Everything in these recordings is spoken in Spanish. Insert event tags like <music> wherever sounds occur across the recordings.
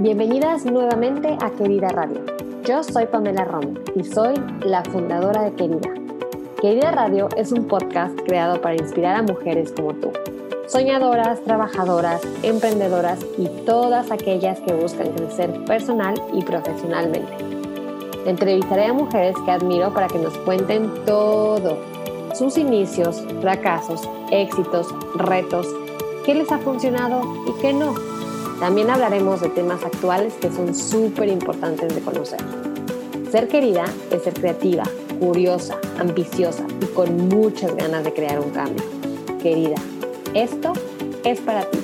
Bienvenidas nuevamente a Querida Radio. Yo soy Pamela Rom y soy la fundadora de Querida. Querida Radio es un podcast creado para inspirar a mujeres como tú, soñadoras, trabajadoras, emprendedoras y todas aquellas que buscan crecer personal y profesionalmente. Entrevistaré a mujeres que admiro para que nos cuenten todo, sus inicios, fracasos, éxitos, retos, qué les ha funcionado y qué no. También hablaremos de temas actuales que son súper importantes de conocer. Ser querida es ser creativa, curiosa, ambiciosa y con muchas ganas de crear un cambio. Querida, esto es para ti.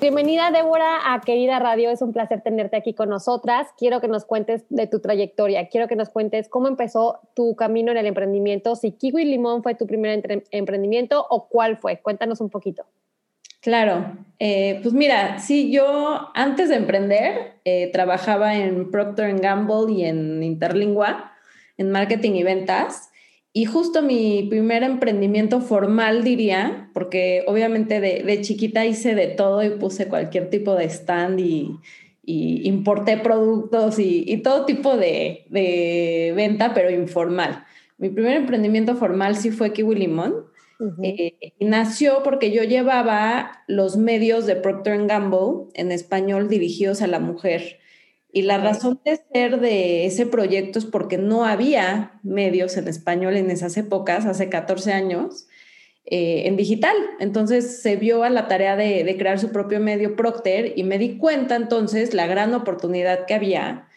Bienvenida Débora a Querida Radio, es un placer tenerte aquí con nosotras. Quiero que nos cuentes de tu trayectoria, quiero que nos cuentes cómo empezó tu camino en el emprendimiento, si Kiwi Limón fue tu primer emprendimiento o cuál fue. Cuéntanos un poquito. Claro, eh, pues mira, sí, yo antes de emprender eh, trabajaba en Procter Gamble y en Interlingua, en marketing y ventas. Y justo mi primer emprendimiento formal, diría, porque obviamente de, chiquita hice de todo y puse cualquier tipo de stand y, importé productos y, todo tipo de, de, venta, pero informal. Mi primer emprendimiento formal sí fue Kiwi Limón. Eh, y nació porque yo llevaba los medios de Procter Gamble en español dirigidos a la mujer y la razón de ser de ese proyecto es porque no había medios en español en esas épocas, hace 14 años, eh, en digital. Entonces se vio a la tarea de, crear su propio medio Procter y me di cuenta entonces la gran oportunidad que había.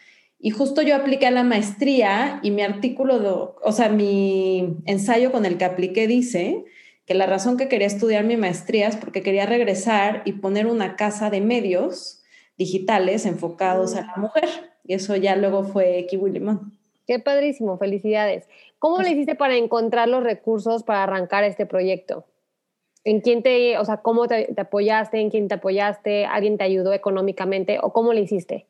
Y justo yo apliqué a la maestría y mi artículo, o sea, mi ensayo con el que apliqué dice que la razón que quería estudiar mi maestría es porque quería regresar y poner una casa de medios digitales enfocados a la mm. mujer. Y eso ya luego fue Kiwi Limón. Qué padrísimo, felicidades. ¿Cómo le hiciste para encontrar los recursos para arrancar este proyecto? ¿En quién te, o sea, cómo te, apoyaste? ¿En quién te apoyaste? ¿Alguien te ayudó económicamente? ¿O cómo le hiciste?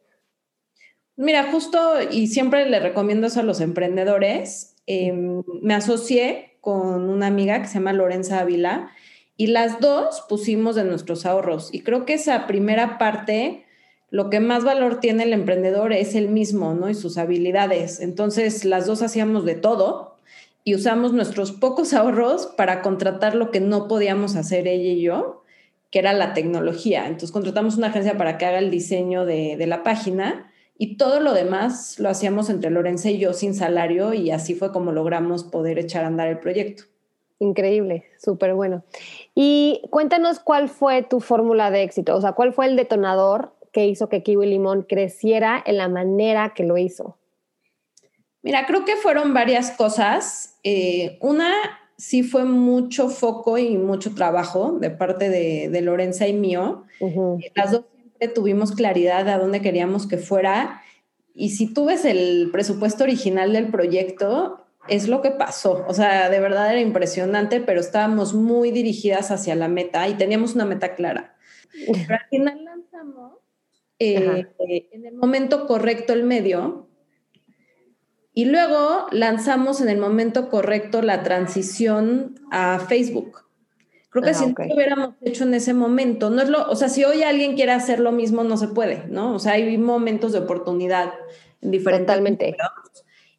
Mira, justo y siempre le recomiendo eso a los emprendedores. Em, me asocié con una amiga que se llama Lorenza Ávila y las dos pusimos de nuestros ahorros. Y creo que esa primera parte lo que más valor tiene el emprendedor es el mismo, ¿no? Y sus habilidades. Entonces, las dos hacíamos de todo y usamos nuestros pocos ahorros para contratar lo que no podíamos hacer ella y yo, que era la tecnología. Entonces, contratamos una agencia para que haga el diseño de, de la página y todo lo demás lo hacíamos entre Lorenza y yo sin salario y así fue como logramos poder echar a andar el proyecto. Increíble, súper bueno. Y cuéntanos cuál fue tu fórmula de éxito, o sea, cuál fue el detonador que hizo que Kiwi Limón creciera en la manera que lo hizo? Mira, creo que fueron varias cosas. Eh, una, sí fue mucho foco y mucho trabajo de parte de, de Lorenza y mío. Las dos tuvimos claridad de a dónde queríamos que fuera. Y si tú ves el presupuesto original del proyecto, es lo que pasó. O sea, de verdad era impresionante, pero estábamos muy dirigidas hacia la meta y teníamos una meta clara. Pero al final lanzamos eh, en el momento correcto el medio y luego lanzamos en el momento correcto la transición a Facebook. Creo que ah, si no lo hubiéramos hecho en ese momento, no es lo, o sea, si hoy alguien quiere hacer lo mismo, no se puede, ¿no? O sea, hay momentos de oportunidad en diferentes. Totalmente.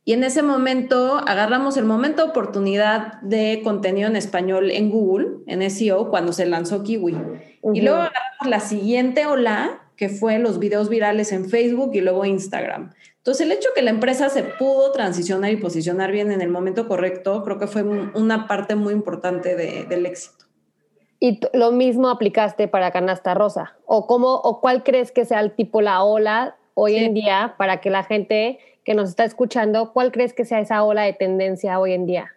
Y en ese momento agarramos el momento de oportunidad de contenido en español en Google, en SEO, cuando se lanzó Kiwi. Y luego agarramos la siguiente ola que fue los videos virales en Facebook y luego Instagram. Entonces, el hecho que la empresa se pudo transicionar y posicionar bien en el momento correcto, creo que fue una parte muy importante del éxito. ¿Y lo mismo aplicaste para Canasta Rosa? ¿O, cómo, ¿O cuál crees que sea el tipo la ola hoy en día para que la gente que nos está escuchando, cuál crees que sea esa ola de tendencia hoy en día?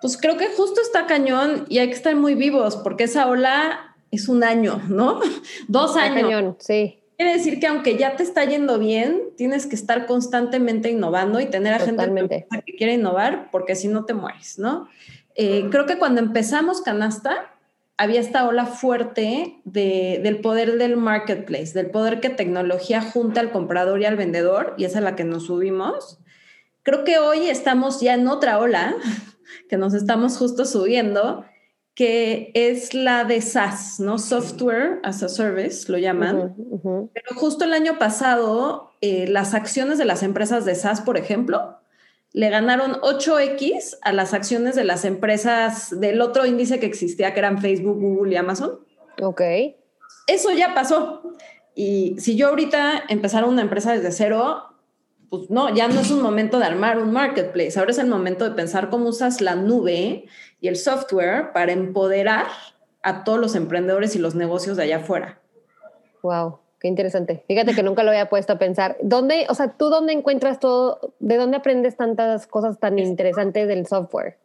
Pues creo que justo está cañón y hay que estar muy vivos porque esa ola es un año, ¿no? <laughs> Dos años. sí. Quiere decir que aunque ya te está yendo bien, tienes que estar constantemente innovando y tener a gente que quiere innovar, porque si no te mueres, ¿no? Eh, creo que cuando empezamos Canasta, había esta ola fuerte del poder del marketplace, del poder que tecnología junta al comprador y al vendedor, y esa es la que nos subimos. Creo que hoy estamos ya en otra ola, que nos estamos justo subiendo, que es la de SaaS, ¿no? Software as a Service, lo llaman. Pero justo el año pasado, eh, las acciones de las empresas de SaaS, por ejemplo, le ganaron 8X a las acciones de las empresas del otro índice que existía, que eran Facebook, Google y Amazon. Ok. Eso ya pasó. Y si yo ahorita empezara una empresa desde cero, pues no, ya no es un momento de armar un marketplace. Ahora es el momento de pensar cómo usas la nube y el software para empoderar a todos los emprendedores y los negocios de allá afuera. Wow. Qué interesante. Fíjate que nunca lo había puesto a pensar. ¿Dónde, o sea, tú dónde encuentras todo, de dónde aprendes tantas cosas tan interesantes del software?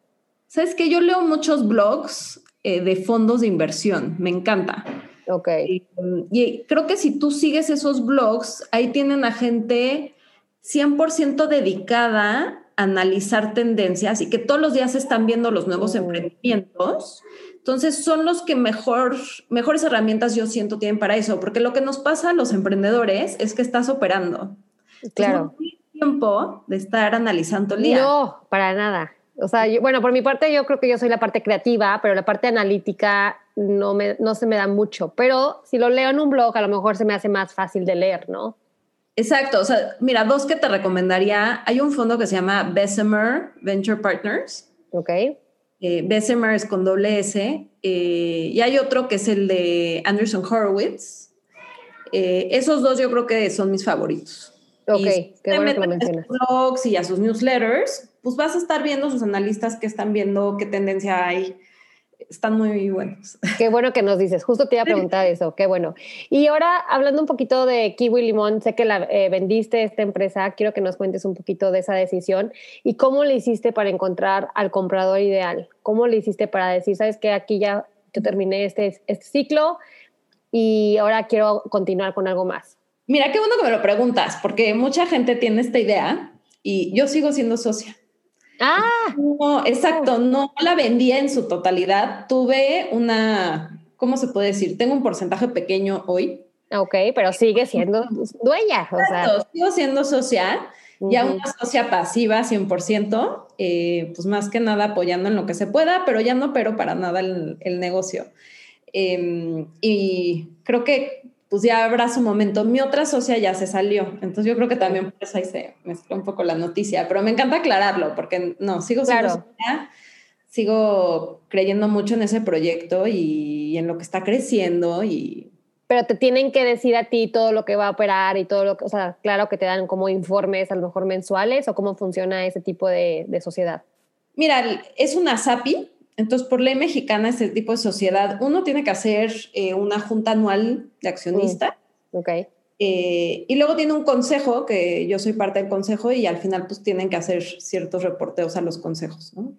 Sabes que yo leo muchos blogs eh, de fondos de inversión. Me encanta. Ok. Y, creo que si tú sigues esos blogs, ahí tienen a gente 100% dedicada a analizar tendencias y que todos los días están viendo los nuevos mm. emprendimientos entonces, son los que mejor, mejores herramientas yo siento tienen para eso, porque lo que nos pasa a los emprendedores es que estás operando. Claro. no tiempo de estar analizando el día. No, para nada. O sea, bueno, por mi parte yo creo que yo soy la parte creativa, pero la parte analítica no, me, no se me da mucho. Pero si lo leo en un blog, a lo mejor se me hace más fácil de leer, ¿no? Exacto. O sea, mira, dos que te recomendaría. Hay un fondo que se llama Bessemer Venture Partners. Ok eh, Bessemer es con doble S, eh, y hay otro que es el de Anderson Horowitz. Eh, esos dos yo creo que son mis favoritos. Ok, qué bueno que lo mencionas. blogs y a sus newsletters, pues vas a estar viendo sus analistas que están viendo qué tendencia hay están muy buenos. <laughs> Qué bueno que nos dices, justo te iba a preguntar eso, qué bueno. Y ahora, hablando un poquito de Kiwi Limón, sé que la eh, vendiste esta empresa, quiero que nos cuentes un poquito de esa decisión y cómo le hiciste para encontrar al comprador ideal, cómo le hiciste para decir, sabes que aquí ya yo terminé este, este ciclo y ahora quiero continuar con algo más. Mira, qué bueno que me lo preguntas, porque mucha gente tiene esta idea y yo sigo siendo socia. Ah. No, exacto, no la vendía en su totalidad. Tuve una, ¿cómo se puede decir? Tengo un porcentaje pequeño hoy. Ok, pero sigue siendo dueña. O sea. Sigo siendo social, ya una socia pasiva 100%, eh, pues más que nada apoyando en lo que se pueda, pero ya no pero para nada el, negocio. Em, y creo que pues ya habrá su momento. Mi otra socia ya se salió, entonces yo creo que también por eso ahí se mezcló un poco la noticia, pero me encanta aclararlo porque no, sigo siendo socia, sigo creyendo mucho en ese proyecto y, en lo que está creciendo y... Pero te tienen que decir a ti todo lo que va a operar y todo lo que, o sea, claro que te dan como informes a lo mejor mensuales o cómo funciona ese tipo de, de sociedad. Mira, es una SAPI, entonces, por ley mexicana, este tipo de sociedad, uno tiene que hacer eh, una junta anual de accionista. Mm, ok. Eh, y luego tiene un consejo, que yo soy parte del consejo, y al final pues tienen que hacer ciertos reporteos a los consejos, ¿no?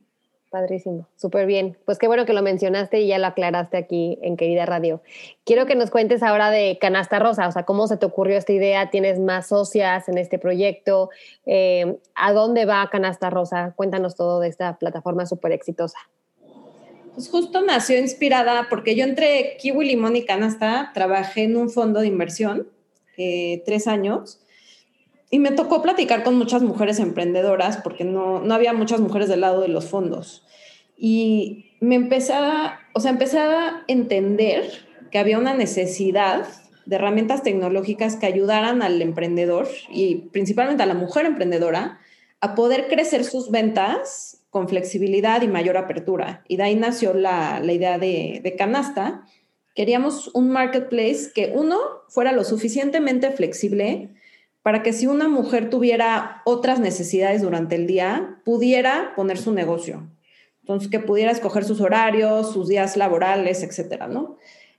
Padrísimo, súper bien. Pues qué bueno que lo mencionaste y ya lo aclaraste aquí en Querida Radio. Quiero que nos cuentes ahora de Canasta Rosa, o sea, cómo se te ocurrió esta idea, tienes más socias en este proyecto, eh, ¿a dónde va Canasta Rosa? Cuéntanos todo de esta plataforma súper exitosa. Pues justo nació inspirada porque yo entre Kiwi Limón y Canasta trabajé en un fondo de inversión eh, tres años y me tocó platicar con muchas mujeres emprendedoras porque no, no había muchas mujeres del lado de los fondos. Y me empecé a, o sea, empecé a entender que había una necesidad de herramientas tecnológicas que ayudaran al emprendedor y principalmente a la mujer emprendedora a poder crecer sus ventas con flexibilidad y mayor apertura. Y de ahí nació la, idea de, Canasta. Queríamos un marketplace que uno fuera lo suficientemente flexible para que si una mujer tuviera otras necesidades durante el día, pudiera poner su negocio. Entonces, que pudiera escoger sus horarios, sus días laborales, etcétera, ¿no?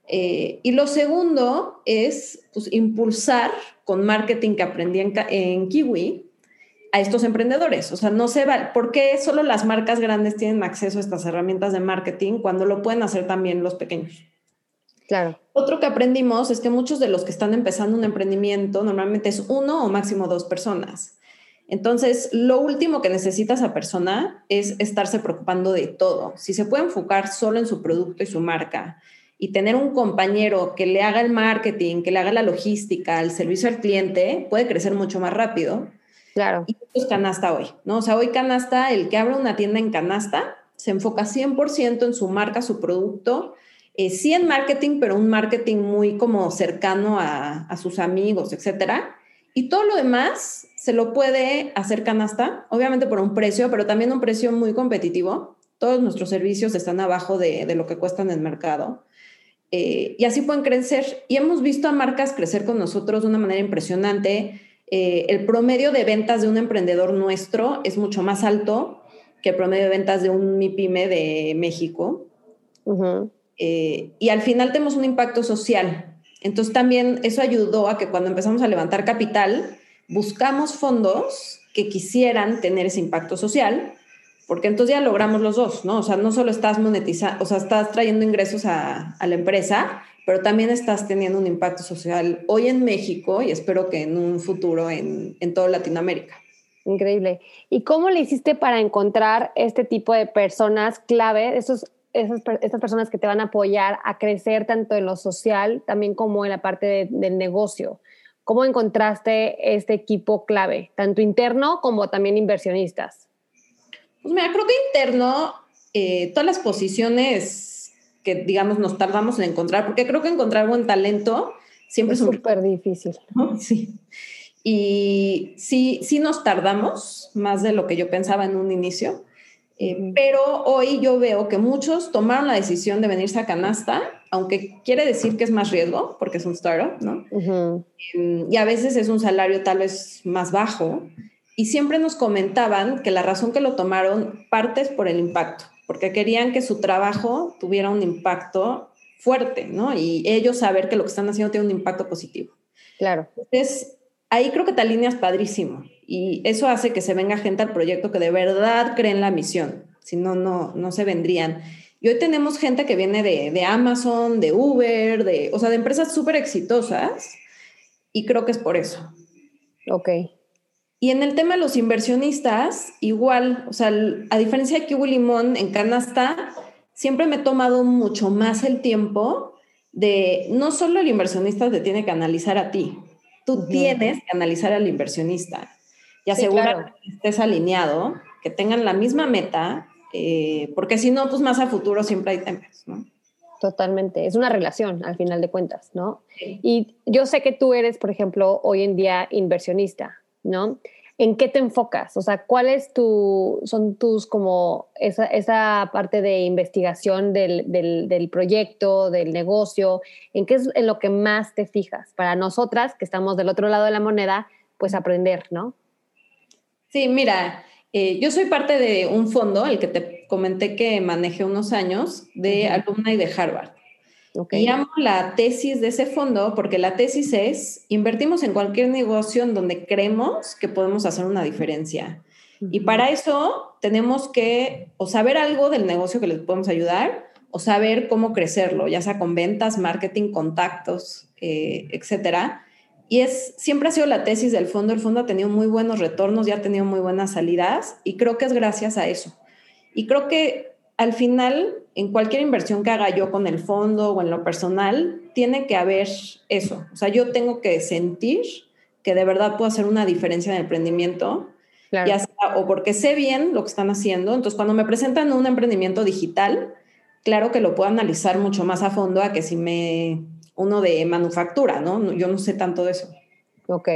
Eh, y lo segundo es pues, impulsar con marketing que aprendí en, en Kiwi, a estos emprendedores. O sea, no se va, ¿por qué solo las marcas grandes tienen acceso a estas herramientas de marketing cuando lo pueden hacer también los pequeños? Claro. Otro que aprendimos es que muchos de los que están empezando un emprendimiento normalmente es uno o máximo dos personas. Entonces, lo último que necesita esa persona es estarse preocupando de todo. Si se puede enfocar solo en su producto y su marca y tener un compañero que le haga el marketing, que le haga la logística, el servicio al cliente, puede crecer mucho más rápido Claro. Y esto es canasta hoy, ¿no? O sea, hoy canasta, el que abra una tienda en canasta, se enfoca 100% en su marca, su producto, eh, sí en marketing, pero un marketing muy como cercano a, sus amigos, etcétera. Y todo lo demás se lo puede hacer canasta, obviamente por un precio, pero también un precio muy competitivo. Todos nuestros servicios están abajo de, de lo que cuestan en el mercado. Eh, y así pueden crecer. Y hemos visto a marcas crecer con nosotros de una manera impresionante. Eh, el promedio de ventas de un emprendedor nuestro es mucho más alto que el promedio de ventas de un MIPYME de México. Eh, y al final tenemos un impacto social. Entonces también eso ayudó a que cuando empezamos a levantar capital, buscamos fondos que quisieran tener ese impacto social, porque entonces ya logramos los dos, ¿no? O sea, no solo estás monetizando, o sea, estás trayendo ingresos a, a la empresa, pero también estás teniendo un impacto social hoy en México y espero que en un futuro en, en toda Latinoamérica. Increíble. ¿Y cómo le hiciste para encontrar este tipo de personas clave, esos esas, estas personas que te van a apoyar a crecer tanto en lo social también como en la parte del negocio. ¿Cómo encontraste este equipo clave, tanto interno como también inversionistas? Pues mira, creo que interno, eh, todas las posiciones que digamos nos tardamos en encontrar, porque creo que encontrar buen talento siempre es, súper difícil. Sí. Y sí, sí nos tardamos más de lo que yo pensaba en un inicio. Eh, pero hoy yo veo que muchos tomaron la decisión de venirse a canasta, aunque quiere decir que es más riesgo, porque es un startup, ¿no? Em, y a veces es un salario tal vez más bajo. Y siempre nos comentaban que la razón que lo tomaron parte es por el impacto, porque querían que su trabajo tuviera un impacto fuerte, ¿no? Y ellos saber que lo que están haciendo tiene un impacto positivo. Claro. Entonces, ahí creo que te alineas padrísimo y eso hace que se venga gente al proyecto que de verdad cree en la misión, si no, no, no se vendrían. Y hoy tenemos gente que viene de, de Amazon, de Uber, de, o sea, de empresas súper exitosas y creo que es por eso. Ok. Y en el tema de los inversionistas, igual, o sea, a diferencia de Kiwi Limón en Canasta, siempre me he tomado mucho más el tiempo de no solo el inversionista te tiene que analizar a ti, tú tienes que analizar al inversionista y asegurar que estés alineado, que tengan la misma meta, eh, porque si no, pues más a futuro siempre hay temas, ¿no? Totalmente, es una relación al final de cuentas, ¿no? Y yo sé que tú eres, por ejemplo, hoy en día inversionista, ¿no? ¿En qué te enfocas? O sea, ¿cuál es tu, son tus como esa, esa parte de investigación del, del, del, proyecto, del negocio? ¿En qué es en lo que más te fijas? Para nosotras, que estamos del otro lado de la moneda, pues aprender, ¿no? Sí, mira, eh, yo soy parte de un fondo, el que te comenté que manejé unos años, de alumna y de Harvard. Okay. Y amo la tesis de ese fondo porque la tesis es, invertimos en cualquier negocio en donde creemos que podemos hacer una diferencia. Y para eso tenemos que o saber algo del negocio que les podemos ayudar o saber cómo crecerlo, ya sea con ventas, marketing, contactos, eh, etcétera. Y es, siempre ha sido la tesis del fondo. El fondo ha tenido muy buenos retornos y ha tenido muy buenas salidas y creo que es gracias a eso. Y creo que al final, en cualquier inversión que haga yo con el fondo o en lo personal, tiene que haber eso. O sea, yo tengo que sentir que de verdad puedo hacer una diferencia en el emprendimiento, claro. ya sea, o porque sé bien lo que están haciendo. Entonces, cuando me presentan un emprendimiento digital, claro que lo puedo analizar mucho más a fondo a que si me uno de manufactura, ¿no? Yo no sé tanto de eso. Ok.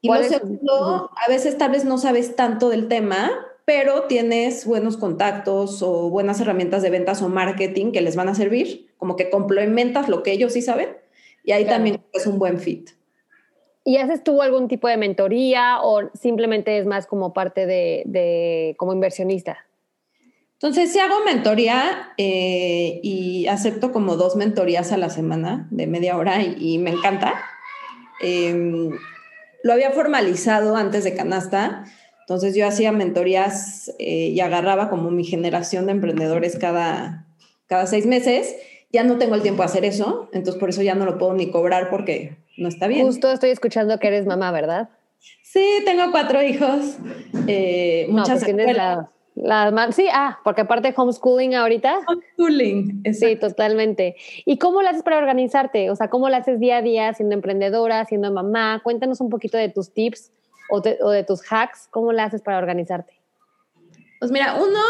Y lo segundo, a veces tal vez no sabes tanto del tema, pero tienes buenos contactos o buenas herramientas de ventas o marketing que les van a servir, como que complementas lo que ellos sí saben y ahí claro. también es un buen fit. ¿Y haces tú algún tipo de mentoría o simplemente es más como parte de, de como inversionista? Entonces, sí hago mentoría eh, y acepto como dos mentorías a la semana de media hora y, y me encanta. Eh, lo había formalizado antes de Canasta, entonces yo hacía mentorías eh, y agarraba como mi generación de emprendedores cada, cada seis meses. Ya no tengo el tiempo de hacer eso, entonces por eso ya no lo puedo ni cobrar porque no está bien. Justo estoy escuchando que eres mamá, ¿verdad? Sí, tengo cuatro hijos. Eh, muchas no, pues la, la, sí, ah, porque aparte homeschooling ahorita. Homeschooling, exacto. Sí, totalmente. ¿Y cómo lo haces para organizarte? O sea, ¿cómo lo haces día a día siendo emprendedora, siendo mamá? Cuéntanos un poquito de tus tips o, te, o de tus hacks. ¿Cómo lo haces para organizarte? Pues mira, uno,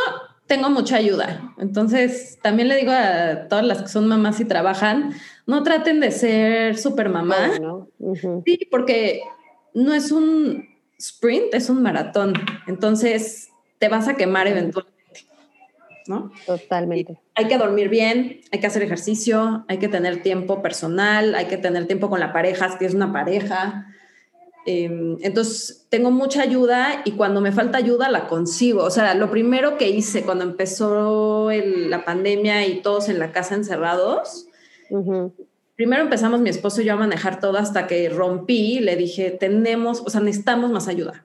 tengo mucha ayuda. Entonces, también le digo a todas las que son mamás y trabajan, no traten de ser super mamá. Sí, porque no es un sprint, es un maratón. Entonces, te vas a quemar eventualmente. ¿no? Totalmente. hay que dormir bien, hay que hacer ejercicio, hay que tener tiempo personal, hay que tener tiempo con la pareja, si es una pareja. Em, entonces, tengo mucha ayuda y cuando me falta ayuda la consigo. O sea, lo primero que hice cuando empezó la pandemia y todos en la casa encerrados, primero empezamos mi esposo y yo a manejar todo hasta que rompí, le dije, tenemos, o sea, necesitamos más ayuda.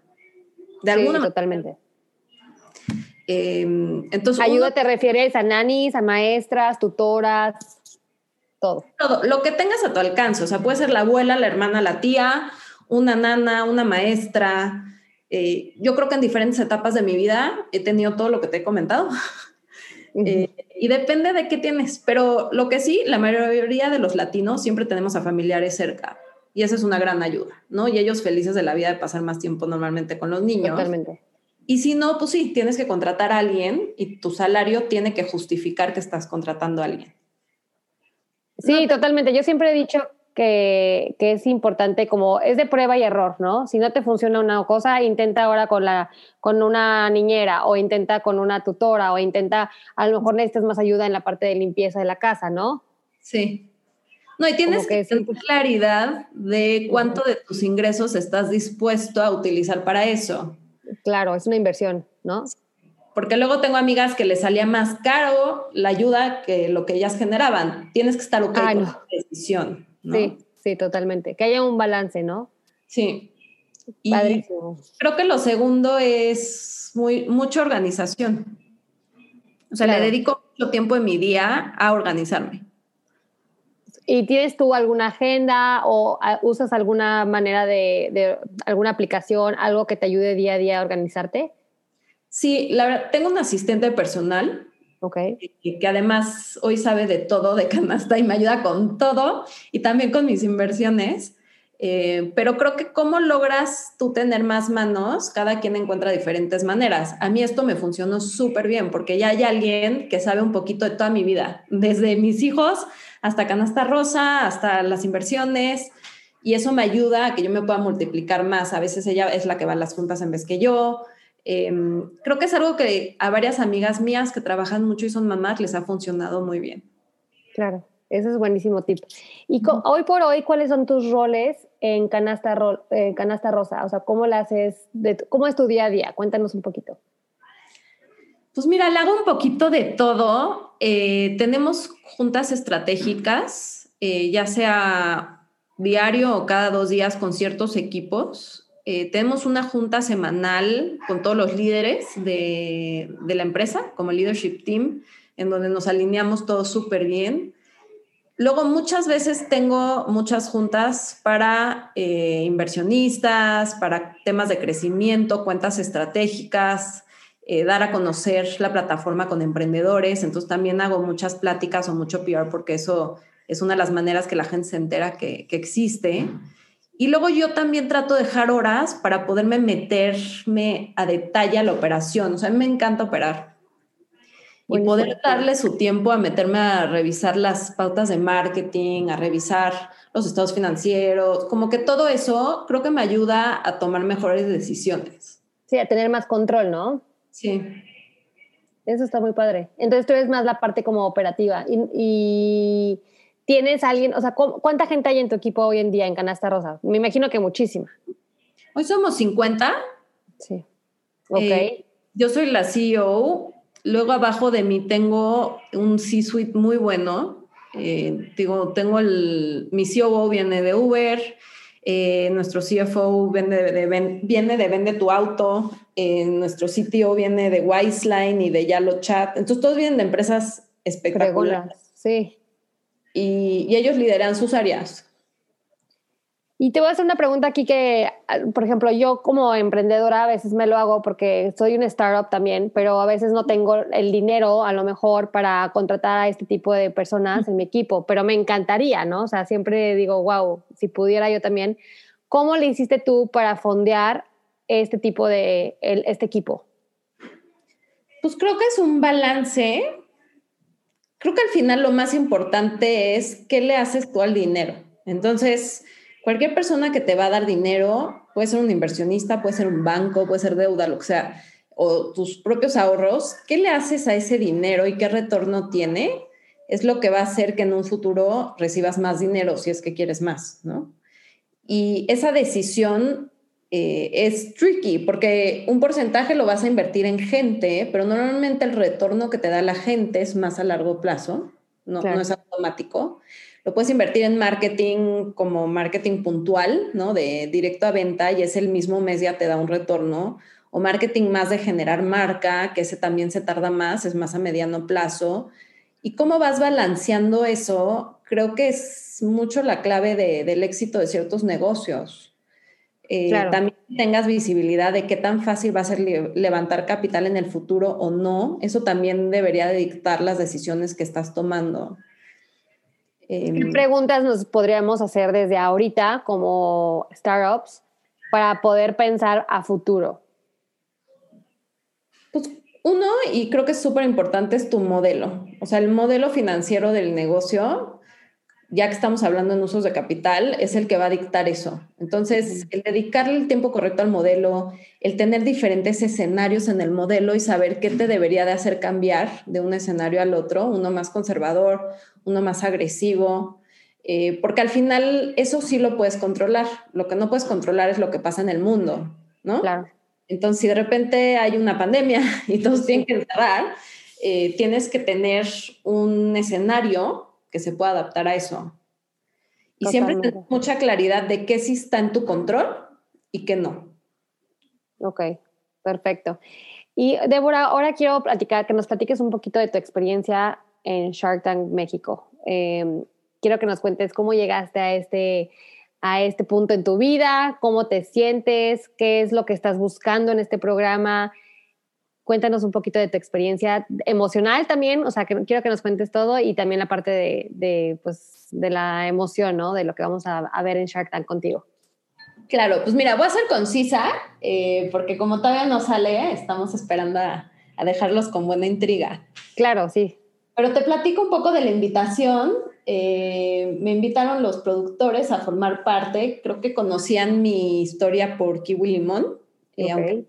De alguna sí, totalmente. Em, entonces, ayuda te refieres a nanis, a maestras, tutoras, todo. Todo, lo que tengas a tu alcance, o sea, puede ser la abuela, la hermana, la tía, una nana, una maestra. Eh, yo creo que en diferentes etapas de mi vida he tenido todo lo que te he comentado. <laughs> Eh, y depende de qué tienes, pero lo que sí, la mayoría de los latinos siempre tenemos a familiares cerca y esa es una gran ayuda, ¿no? Y ellos felices de la vida de pasar más tiempo normalmente con los niños. Totalmente. Y si no, pues sí, tienes que contratar a alguien y tu salario tiene que justificar que estás contratando a alguien. Sí, totalmente. Yo siempre he dicho que, es importante, como es de prueba y error, ¿no? Si no te funciona una cosa, intenta ahora con, la, con una niñera o intenta con una tutora o intenta, a lo mejor necesitas más ayuda en la parte de limpieza de la casa, ¿no? Sí. No, y tienes que, tener claridad de cuánto de tus ingresos estás dispuesto a utilizar para eso. Claro, es una inversión, ¿no? Porque luego tengo amigas que les salía más caro la ayuda que lo que ellas generaban. Tienes que estar ok con la decisión. Sí, sí, totalmente. Que haya un balance, ¿no? Sí. Y creo que lo segundo es muy, mucha organización. O sea, le dedico mucho tiempo en mi día a organizarme. ¿Y tienes tú alguna agenda o usas alguna manera de, alguna aplicación, algo que te ayude día a día a organizarte? Sí, la verdad, tengo un asistente personal Okay. Que, además hoy sabe de todo, de canasta y me ayuda con todo y también con mis inversiones. Eh, pero creo que cómo logras tú tener más manos, cada quien encuentra diferentes maneras. A mí esto me funcionó súper bien porque ya hay alguien que sabe un poquito de toda mi vida, desde mis hijos hasta canasta rosa, hasta las inversiones. Y eso me ayuda a que yo me pueda multiplicar más. A veces ella es la que va a las juntas en vez que yo. Em, creo que es algo que a varias amigas mías que trabajan mucho y son mamás les ha funcionado muy bien. Claro, ese es buenísimo tip. Y hoy por hoy, ¿cuáles son tus roles en Canasta, canasta Rosa? O sea, ¿cómo la haces? De, ¿Cómo es tu día a día? Cuéntanos un poquito. Pues mira, le hago un poquito de todo. Eh, tenemos juntas estratégicas, eh, ya sea diario o cada dos días con ciertos equipos. Eh, tenemos una junta semanal con todos los líderes de, la empresa, como leadership team, en donde nos alineamos todos súper bien. Luego, muchas veces tengo muchas juntas para eh, inversionistas, para temas de crecimiento, cuentas estratégicas, eh, dar a conocer la plataforma con emprendedores. Entonces, también hago muchas pláticas o mucho PR porque eso es una de las maneras que la gente se entera que, que existe. Y luego yo también trato de dejar horas para poderme meterme a detalle a la operación. O sea, a mí me encanta operar. Y poder darle su tiempo a meterme a revisar las pautas de marketing, a revisar los estados financieros, como que todo eso creo que me ayuda a tomar mejores decisiones. Sí, a tener más control, ¿no? Sí. Eso está muy padre. Entonces tú eres más la parte como operativa. y ¿Tienes alguien, o sea, cuánta gente hay en tu equipo hoy en día en Canasta Rosa? Me imagino que muchísima. Hoy somos 50. Sí. Ok. Eh, yo soy la CEO. Luego abajo de mí tengo un C-suite muy bueno. Eh, digo, tengo el, mi CEO viene de Uber, eh, nuestro CFO viene de, viene de Vende tu Auto, nuestro CTO viene de Wiseline y de Yalo Chat. Entonces todos vienen de empresas espectaculares. Sí y, ellos lideran sus áreas. Y te voy a hacer una pregunta aquí que, por ejemplo, yo como emprendedora a veces me lo hago porque soy una startup también, pero a veces no tengo el dinero a lo mejor para contratar a este tipo de personas en mi equipo, pero me encantaría, ¿no? O sea, siempre digo, wow, si pudiera yo también. ¿Cómo le hiciste tú para fondear este tipo de, este equipo? Pues creo que es un balance. Creo que al final lo más importante es qué le haces tú al dinero. Entonces, cualquier persona que te va a dar dinero, puede ser un inversionista, puede ser un banco, puede ser deuda, lo que sea, o tus propios ahorros, ¿qué le haces a ese dinero y qué retorno tiene? Es lo que va a hacer que en un futuro recibas más dinero si es que quieres más, ¿no? Y esa decisión eh, es tricky porque un porcentaje lo vas a invertir en gente, pero normalmente el retorno que te da la gente es más a largo plazo, no, no es automático. Lo puedes invertir en marketing como marketing puntual, ¿no? De directo a venta y es el mismo mes ya te da un retorno. O marketing más de generar marca, que ese también se tarda más, es más a mediano plazo. ¿Y cómo vas balanceando eso? Creo que es mucho la clave del éxito de ciertos negocios. Eh, también tengas visibilidad de qué tan fácil va a ser levantar capital en el futuro o no. Eso también debería dictar las decisiones que estás tomando. ¿Qué em, preguntas nos podríamos hacer desde ahorita como startups para poder pensar a futuro? Pues uno, y creo que es súper importante, es tu modelo. O sea, el modelo financiero del negocio ya que estamos hablando en usos de capital, es el que va a dictar eso. Entonces, el dedicarle el tiempo correcto al modelo, el tener diferentes escenarios en el modelo y saber qué te debería de hacer cambiar de un escenario al otro, uno más conservador, uno más agresivo, eh, porque al final eso sí lo puedes controlar. Lo que no puedes controlar es lo que pasa en el mundo, ¿no? Claro. Entonces, si de repente hay una pandemia <laughs> y todos tienen que encerrar, eh, tienes que tener un escenario que se pueda adaptar a eso. Y siempre tener mucha claridad de qué sí está en tu control y qué no. Ok, perfecto. Y Débora, ahora quiero platicar, que nos platiques un poquito de tu experiencia en Shark Tank México. Em, quiero que nos cuentes cómo llegaste a este, a este punto en tu vida, cómo te sientes, qué es lo que estás buscando en este programa cuéntanos un poquito de tu experiencia emocional también, o sea, que quiero que nos cuentes todo y también la parte de, pues, de la emoción, ¿no? De lo que vamos a, ver en Shark Tank contigo. Claro, pues mira, voy a ser concisa, eh, porque como todavía no sale, estamos esperando a, dejarlos con buena intriga. Claro, sí. Pero te platico un poco de la invitación. Eh, me invitaron los productores a formar parte. Creo que conocían mi historia por Kiwi Limón. Eh,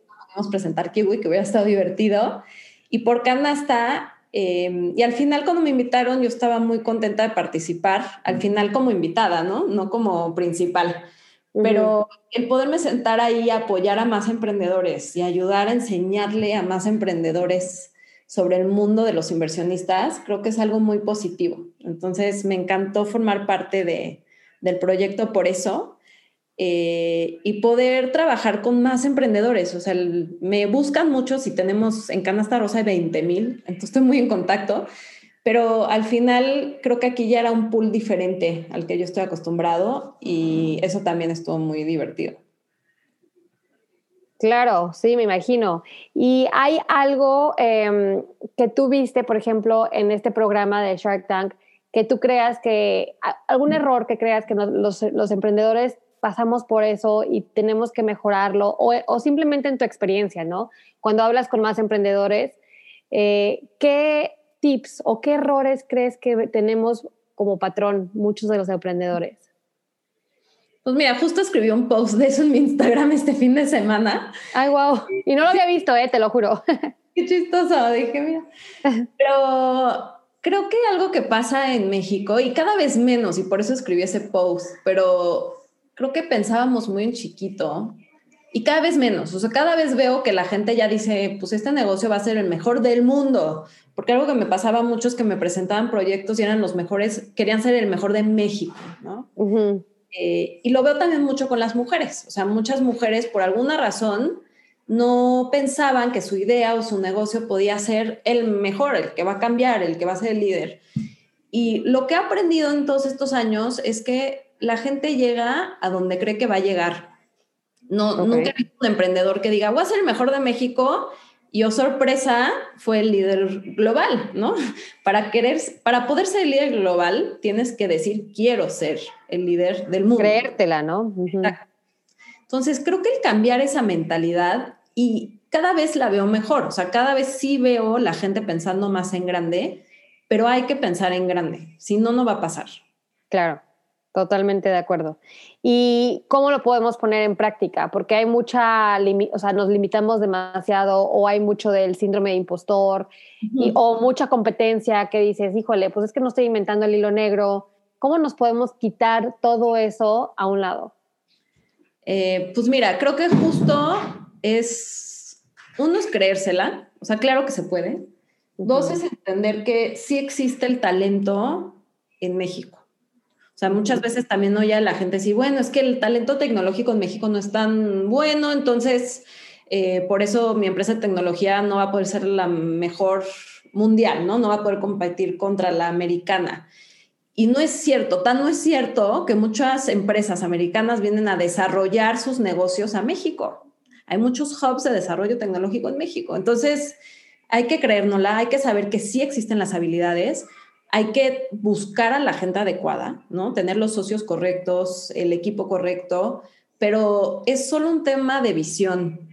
presentar Kiwi, que hubiera estado divertido. Y por Canasta, eh, y al final cuando me invitaron yo estaba muy contenta de participar, al final como invitada, ¿no? No como principal. Pero el poderme sentar ahí a apoyar a más emprendedores y ayudar a enseñarle a más emprendedores sobre el mundo de los inversionistas, creo que es algo muy positivo. Entonces me encantó formar parte de, del proyecto por eso. Eh, y poder trabajar con más emprendedores. O sea, me buscan mucho si tenemos en Canasta Rosa hay 20 mil, entonces estoy muy en contacto, pero al final creo que aquí ya era un pool diferente al que yo estoy acostumbrado y eso también estuvo muy divertido. Claro, sí, me imagino. ¿Y hay algo em, que tú viste, por ejemplo, en este programa de Shark Tank, que tú creas que, algún error que creas que los, los emprendedores pasamos por eso y tenemos que mejorarlo, o, simplemente en tu experiencia, ¿no? Cuando hablas con más emprendedores, eh, ¿qué tips o qué errores crees que tenemos como patrón muchos de los emprendedores? Pues mira, justo escribí un post de eso en mi Instagram este fin de semana. Ay, wow. Y no lo había visto, eh, te lo juro. <laughs> Qué chistoso, dije, mira. Pero creo que algo que pasa en México, y cada vez menos, y por eso escribí ese post, pero creo que pensábamos muy en chiquito y cada vez menos. O sea, cada vez veo que la gente ya dice, pues este negocio va a ser el mejor del mundo. Porque algo que me pasaba mucho es que me presentaban proyectos y eran los mejores, querían ser el mejor de México, ¿no? Eh, y lo veo también mucho con las mujeres. O sea, muchas mujeres por alguna razón no pensaban que su idea o su negocio podía ser el mejor, el que va a cambiar, el que va a ser el líder. Y lo que he aprendido en todos estos años es que la gente llega a donde cree que va a llegar. No, Nunca he visto un emprendedor que diga, voy a ser el mejor de México y, oh sorpresa, fue el líder global, ¿no? <laughs> Para, querer, para poder ser el líder global, tienes que decir, quiero ser el líder del mundo. Creértela, ¿no? Entonces, creo que el cambiar esa mentalidad y cada vez la veo mejor, o sea, cada vez sí veo la gente pensando más en grande, pero hay que pensar en grande, si no, no va a pasar. Claro, totalmente de acuerdo. ¿Y cómo lo podemos poner en práctica? Porque hay mucha, o sea, nos limitamos demasiado o hay mucho del síndrome de impostor o mucha competencia que dices, híjole, pues es que no estoy inventando el hilo negro. ¿Cómo nos podemos quitar todo eso a un lado? Eh, pues mira, creo que justo es uno es creérsela, o sea, claro que se puede. Dos es entender que sí existe el talento en México. O sea, muchas veces también oye a la gente decir, bueno, es que el talento tecnológico en México no es tan bueno, entonces eh, por eso mi empresa de tecnología no va a poder ser la mejor mundial, ¿no? No va a poder competir contra la americana. Y no es cierto, tan no es cierto que muchas empresas americanas vienen a desarrollar sus negocios a México. Hay muchos hubs de desarrollo tecnológico en México. Entonces, hay que creérnosla, hay que saber que sí existen las habilidades, hay que buscar a la gente adecuada, ¿no? Tener los socios correctos, el equipo correcto, pero es solo un tema de visión.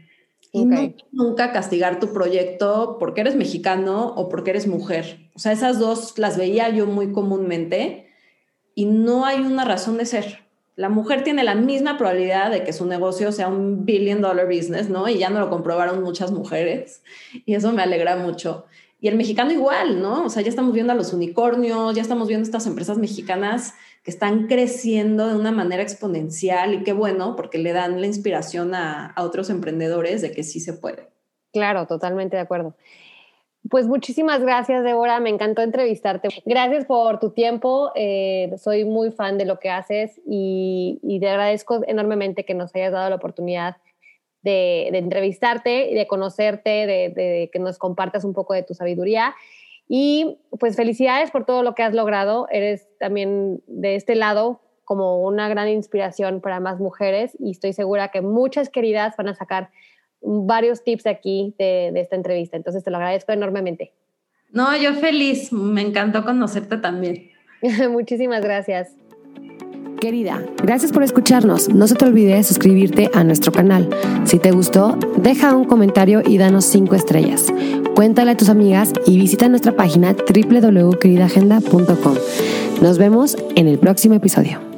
Y nunca, castigar tu proyecto porque eres mexicano o porque eres mujer. O sea, esas dos las veía yo muy comúnmente y no hay una razón de ser la mujer tiene la misma probabilidad de que su negocio sea un billion dollar business, ¿no? Y ya no lo comprobaron muchas mujeres y eso me alegra mucho. Y el mexicano igual, ¿no? O sea, ya estamos viendo a los unicornios, ya estamos viendo estas empresas mexicanas que están creciendo de una manera exponencial y qué bueno, porque le dan la inspiración a, otros emprendedores de que sí se puede. Claro, totalmente de acuerdo. Pues muchísimas gracias, Débora. Me encantó entrevistarte. Gracias por tu tiempo. Eh, soy muy fan de lo que haces y, te agradezco enormemente que nos hayas dado la oportunidad de, entrevistarte y de conocerte, de, que nos compartas un poco de tu sabiduría. Y pues felicidades por todo lo que has logrado. Eres también de este lado como una gran inspiración para más mujeres y estoy segura que muchas queridas van a sacar varios tips aquí de, esta entrevista. Entonces te lo agradezco enormemente. No, yo feliz, me encantó conocerte también. <laughs> Muchísimas gracias. Querida, gracias por escucharnos. No se te olvide suscribirte a nuestro canal. Si te gustó, deja un comentario y danos 5 estrellas. Cuéntale a tus amigas y visita nuestra página www.queridagenda.com. Nos vemos en el próximo episodio.